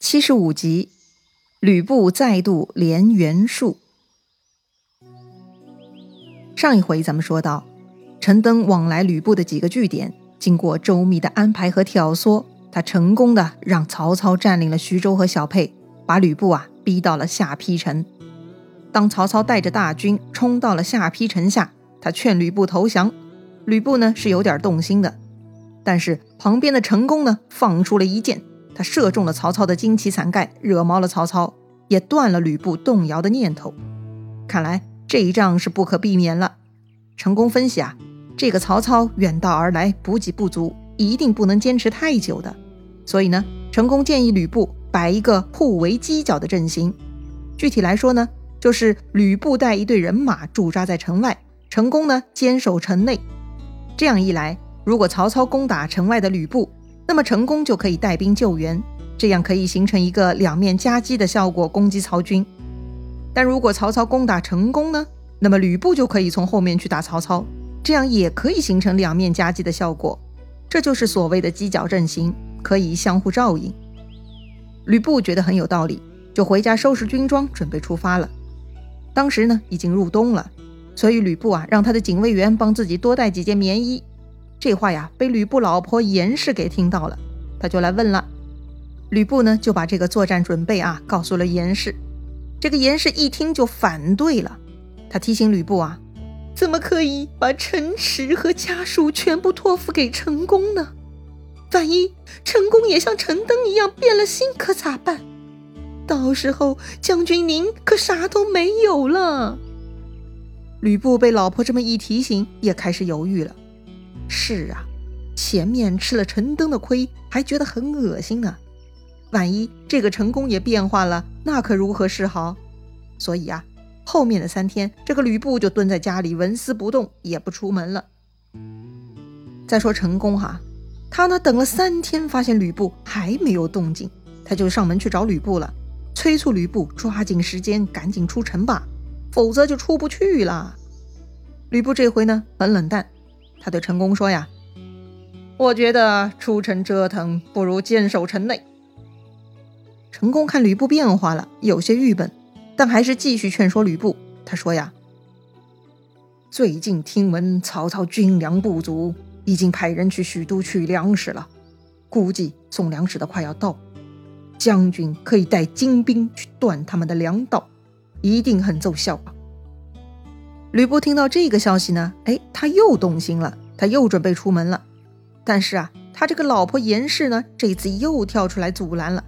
七十五集，吕布再度连袁术。上一回咱们说到，陈登往来吕布的几个据点，经过周密的安排和挑唆，他成功的让曹操占领了徐州和小沛，把吕布啊逼到了下邳城。当曹操带着大军冲到了下邳城下，他劝吕布投降，吕布呢是有点动心的。但是旁边的陈宫呢，放出了一箭，他射中了曹操的旌旗伞盖，惹毛了曹操，也断了吕布动摇的念头。看来这一仗是不可避免了。陈宫分析啊，这个曹操远道而来，补给不足，一定不能坚持太久的。所以呢，陈宫建议吕布摆一个互为犄角的阵型。具体来说呢，就是吕布带一队人马驻扎在城外，陈宫呢坚守城内。这样一来。如果曹操攻打城外的吕布，那么陈宫就可以带兵救援，这样可以形成一个两面夹击的效果，攻击曹军。但如果曹操攻打成功呢，那么吕布就可以从后面去打曹操，这样也可以形成两面夹击的效果。这就是所谓的犄角阵型，可以相互照应。吕布觉得很有道理，就回家收拾军装，准备出发了。当时呢，已经入冬了，所以吕布啊，让他的警卫员帮自己多带几件棉衣。这话呀，被吕布老婆严氏给听到了，他就来问了。吕布呢，就把这个作战准备啊，告诉了严氏。这个严氏一听就反对了，他提醒吕布啊，怎么可以把城池和家属全部托付给陈宫呢？万一陈宫也像陈登一样变了心，可咋办？到时候将军您可啥都没有了。吕布被老婆这么一提醒，也开始犹豫了。是啊，前面吃了陈登的亏，还觉得很恶心呢。万一这个陈宫也变化了，那可如何是好？所以啊，后面的三天，这个吕布就蹲在家里纹丝不动，也不出门了。再说陈宫哈，他呢等了三天，发现吕布还没有动静，他就上门去找吕布了，催促吕布抓紧时间，赶紧出城吧，否则就出不去了。吕布这回呢很冷淡。他对陈宫说：“呀，我觉得出城折腾不如坚守城内。”陈宫看吕布变化了，有些郁闷，但还是继续劝说吕布。他说：“呀，最近听闻曹操军粮不足，已经派人去许都取粮食了，估计送粮食的快要到。将军可以带精兵去断他们的粮道，一定很奏效啊。”吕布听到这个消息呢，哎，他又动心了，他又准备出门了。但是啊，他这个老婆严氏呢，这次又跳出来阻拦了。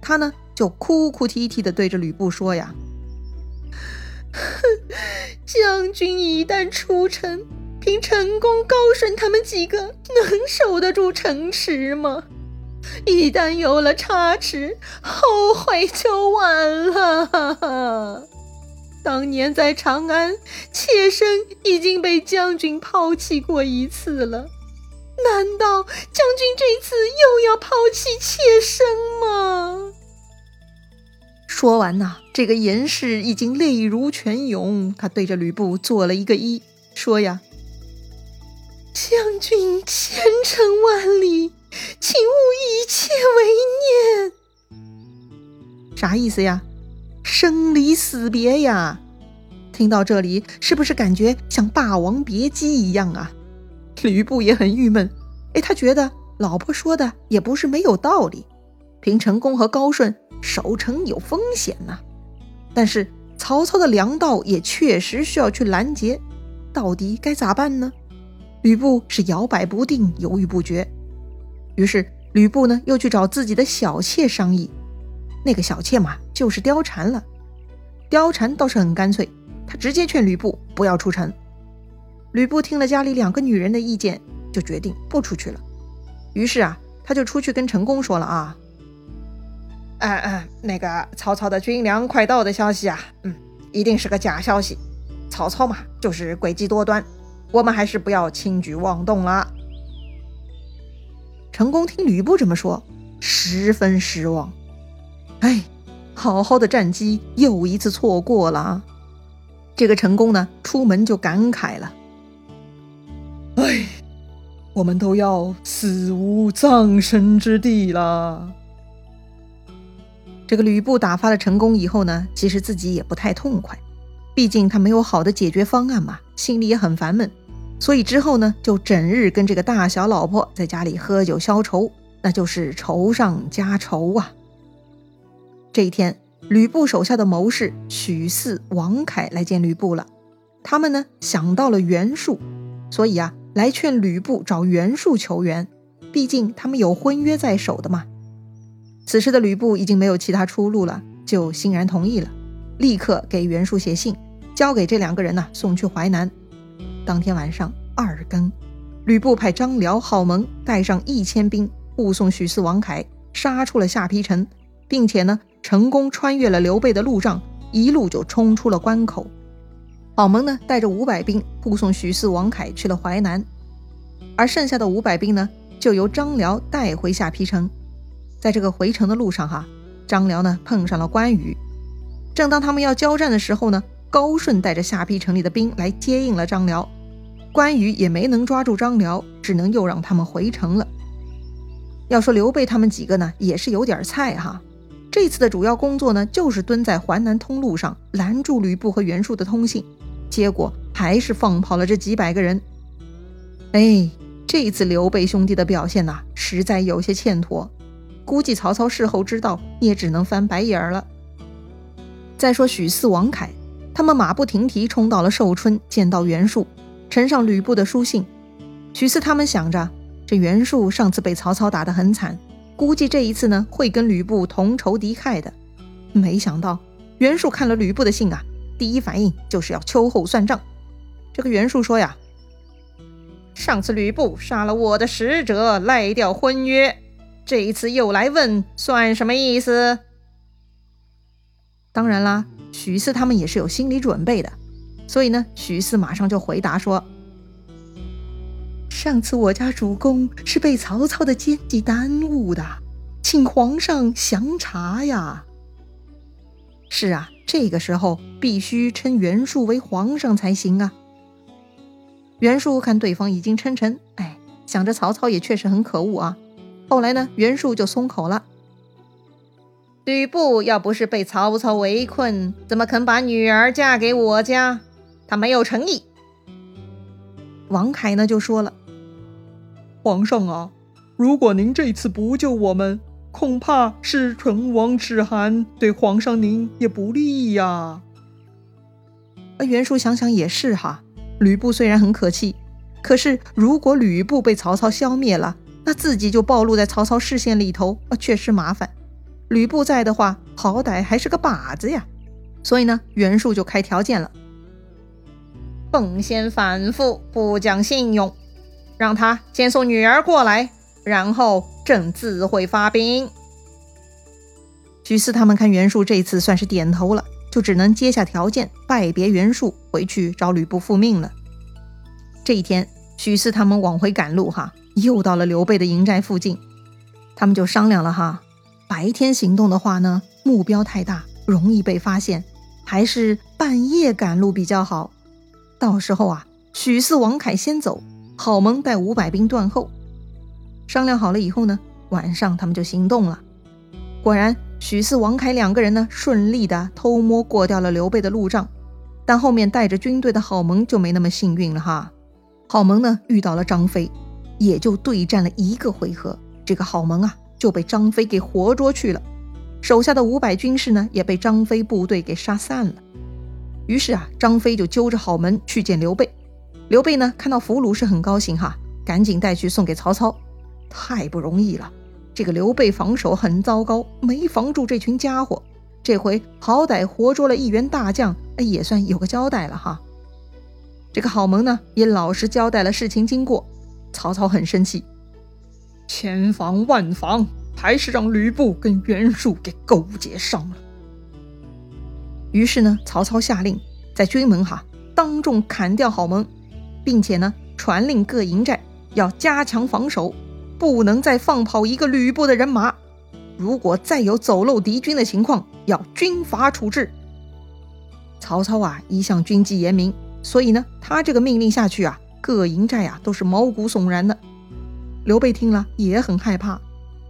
他呢，就哭哭啼啼的对着吕布说呀：“将军一旦出城，凭陈宫、高顺他们几个能守得住城池吗？一旦有了差池，后悔就晚了。”当年在长安，妾身已经被将军抛弃过一次了，难道将军这次又要抛弃妾身吗？说完呐，这个严氏已经泪如泉涌，他对着吕布做了一个揖，说呀：“将军前程万里，请勿以妾为念。”啥意思呀？生离死别呀！听到这里，是不是感觉像《霸王别姬》一样啊？吕布也很郁闷。哎，他觉得老婆说的也不是没有道理。凭陈宫和高顺守城有风险呐，但是曹操的粮道也确实需要去拦截，到底该咋办呢？吕布是摇摆不定，犹豫不决。于是吕布呢，又去找自己的小妾商议。那个小妾嘛，就是貂蝉了。貂蝉倒是很干脆，他直接劝吕布不要出城。吕布听了家里两个女人的意见，就决定不出去了。于是啊，他就出去跟陈宫说了啊，嗯嗯，那个曹操的军粮快到的消息啊，嗯，一定是个假消息。曹操嘛，就是诡计多端，我们还是不要轻举妄动了。陈宫听吕布这么说，十分失望。哎，好好的战机又一次错过了啊！这个陈宫呢，出门就感慨了：“哎，我们都要死无葬身之地了。”这个吕布打发了陈宫以后呢，其实自己也不太痛快，毕竟他没有好的解决方案嘛，心里也很烦闷。所以之后呢，就整日跟这个大小老婆在家里喝酒消愁，那就是愁上加愁啊。这一天，吕布手下的谋士许四、王凯来见吕布了，他们呢想到了袁术，所以啊，来劝吕布找袁术求援，毕竟他们有婚约在手的嘛。此时的吕布已经没有其他出路了，就欣然同意了，立刻给袁术写信，交给这两个人呢送去淮南。当天晚上二更，吕布派张辽、郝萌带上一千兵护送许四、王凯杀出了下邳城，并且呢成功穿越了刘备的路障，一路就冲出了关口。郝萌呢带着五百兵护送许四、王凯去了淮南，而剩下的五百兵呢就由张辽带回下邳城。在这个回城的路上，哈，张辽呢碰上了关羽。正当他们要交战的时候呢，高顺带着下邳城里的兵来接应了张辽。关羽也没能抓住张辽，只能又让他们回城了。要说刘备他们几个呢，也是有点菜哈。这次的主要工作呢，就是蹲在淮南通路上拦住吕布和袁术的通信，结果还是放跑了这几百个人。哎，这次刘备兄弟的表现呐，实在有些欠妥。估计曹操事后知道，也只能翻白眼了。再说许四、王凯，他们马不停蹄冲到了寿春，见到袁术，呈上吕布的书信。许四他们想着，这袁术上次被曹操打得很惨，估计这一次呢会跟吕布同仇敌忾的。没想到袁术看了吕布的信啊，第一反应就是要秋后算账。这个袁术说呀：“上次吕布杀了我的使者，赖掉婚约。”这一次又来问，算什么意思？当然啦，许四他们也是有心理准备的，所以呢，许四马上就回答说：“上次我家主公是被曹操的奸计耽误的，请皇上详查呀。”是啊，这个时候必须称袁术为皇上才行啊。袁术看对方已经称臣，哎，想着曹操也确实很可恶啊。后来呢，袁术就松口了。吕布要不是被曹操围困，怎么肯把女儿嫁给我家？他没有诚意。王凯呢就说了：“皇上啊，如果您这次不救我们，恐怕是唇亡齿寒，对皇上您也不利呀。”而袁术想想也是哈，吕布虽然很可气，可是如果吕布被曹操消灭了，那自己就暴露在曹操视线里头啊，确实麻烦。吕布在的话，好歹还是个靶子呀。所以呢，袁术就开条件了：奉先反复，不讲信用，让他先送女儿过来，然后朕自会发兵。许四他们看袁术这次算是点头了，就只能接下条件，拜别袁术，回去找吕布复命了。这一天，许四他们往回赶路哈。又到了刘备的营寨附近，他们就商量了哈，白天行动的话呢，目标太大，容易被发现，还是半夜赶路比较好。到时候啊，许四、王凯先走，郝萌带五百兵断后。商量好了以后呢，晚上他们就行动了。果然，许四、王凯两个人呢，顺利的偷摸过掉了刘备的路障，但后面带着军队的郝萌就没那么幸运了哈。郝萌呢，遇到了张飞。也就对战了一个回合，这个郝萌啊就被张飞给活捉去了，手下的五百军士呢也被张飞部队给杀散了。于是啊，张飞就揪着郝萌去见刘备。刘备呢看到俘虏是很高兴哈，赶紧带去送给曹操。太不容易了，这个刘备防守很糟糕，没防住这群家伙。这回好歹活捉了一员大将，哎，也算有个交代了哈。这个郝萌呢也老实交代了事情经过。曹操很生气，千防万防，还是让吕布跟袁术给勾结上了。于是呢，曹操下令在军门哈当众砍掉郝萌，并且呢传令各营寨要加强防守，不能再放跑一个吕布的人马。如果再有走漏敌军的情况，要军法处置。曹操啊一向军纪严明，所以呢他这个命令下去啊。各营寨啊都是毛骨悚然的。刘备听了也很害怕，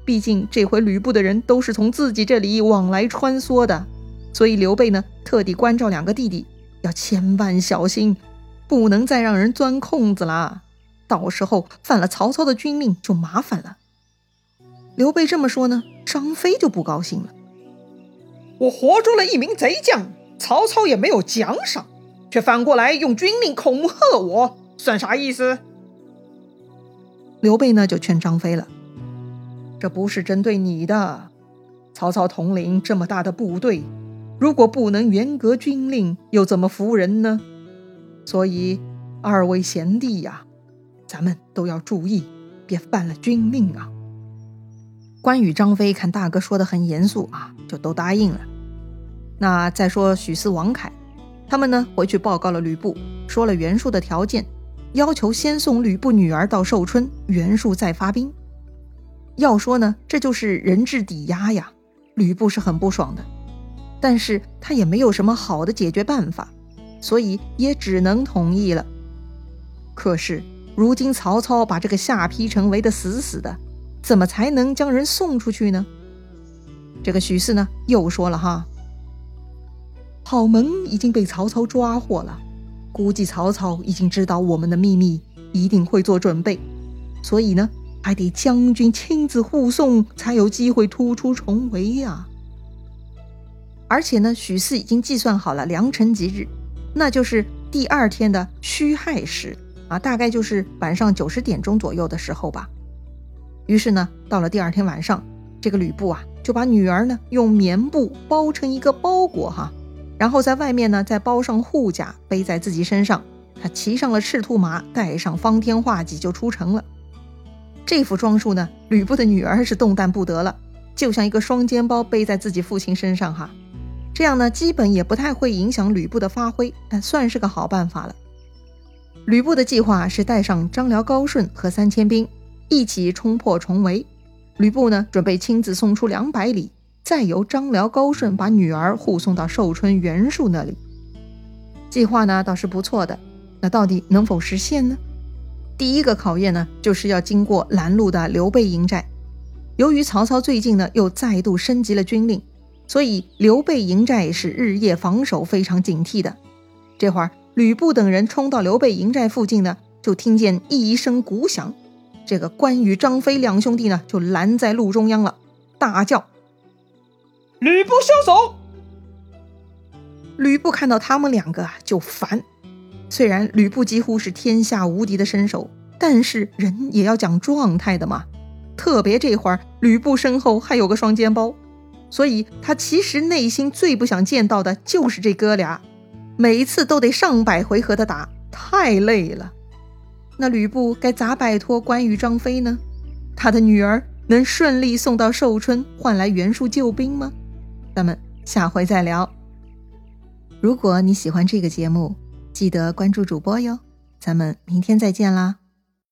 毕竟这回吕布的人都是从自己这里往来穿梭的，所以刘备呢特地关照两个弟弟，要千万小心，不能再让人钻空子了。到时候犯了曹操的军令就麻烦了。刘备这么说呢，张飞就不高兴了。我活捉了一名贼将，曹操也没有奖赏，却反过来用军令恐吓我，算啥意思？刘备呢就劝张飞了：“这不是针对你的，曹操统领这么大的部队，如果不能严格军令，又怎么服人呢？所以二位贤弟呀。”咱们都要注意，别犯了军令啊！关羽、张飞看大哥说的很严肃啊，就都答应了。那再说许四、王凯，他们呢回去报告了吕布，说了袁术的条件，要求先送吕布女儿到寿春，袁术再发兵。要说呢，这就是人质抵押呀。吕布是很不爽的，但是他也没有什么好的解决办法，所以也只能同意了。可是。如今曹操把这个下邳城围得死死的，怎么才能将人送出去呢？这个许四呢又说了哈，郝萌已经被曹操抓获了，估计曹操已经知道我们的秘密，一定会做准备，所以呢还得将军亲自护送，才有机会突出重围呀。而且呢，许四已经计算好了良辰吉日，那就是第二天的戌亥时。啊，大概就是晚上九十点钟左右的时候吧。于是呢，到了第二天晚上，这个吕布啊，就把女儿呢用棉布包成一个包裹哈，然后在外面呢再包上护甲，背在自己身上。他骑上了赤兔马，带上方天画戟就出城了。这副装束呢，吕布的女儿是动弹不得了，就像一个双肩包背在自己父亲身上哈。这样呢，基本也不太会影响吕布的发挥，但算是个好办法了。吕布的计划是带上张辽、高顺和三千兵一起冲破重围。吕布呢，准备亲自送出两百里，再由张辽、高顺把女儿护送到寿春袁术那里。计划呢倒是不错的，那到底能否实现呢？第一个考验呢，就是要经过拦路的刘备营寨。由于曹操最近呢又再度升级了军令，所以刘备营寨是日夜防守，非常警惕的。这会儿。吕布等人冲到刘备营寨附近呢，就听见一声鼓响，这个关羽、张飞两兄弟呢就拦在路中央了，大叫：“吕布休手！”吕布看到他们两个啊就烦，虽然吕布几乎是天下无敌的身手，但是人也要讲状态的嘛。特别这会儿吕布身后还有个双肩包，所以他其实内心最不想见到的就是这哥俩。每一次都得上百回合的打，太累了。那吕布该咋摆脱关羽、张飞呢？他的女儿能顺利送到寿春，换来袁术救兵吗？咱们下回再聊。如果你喜欢这个节目，记得关注主播哟。咱们明天再见啦。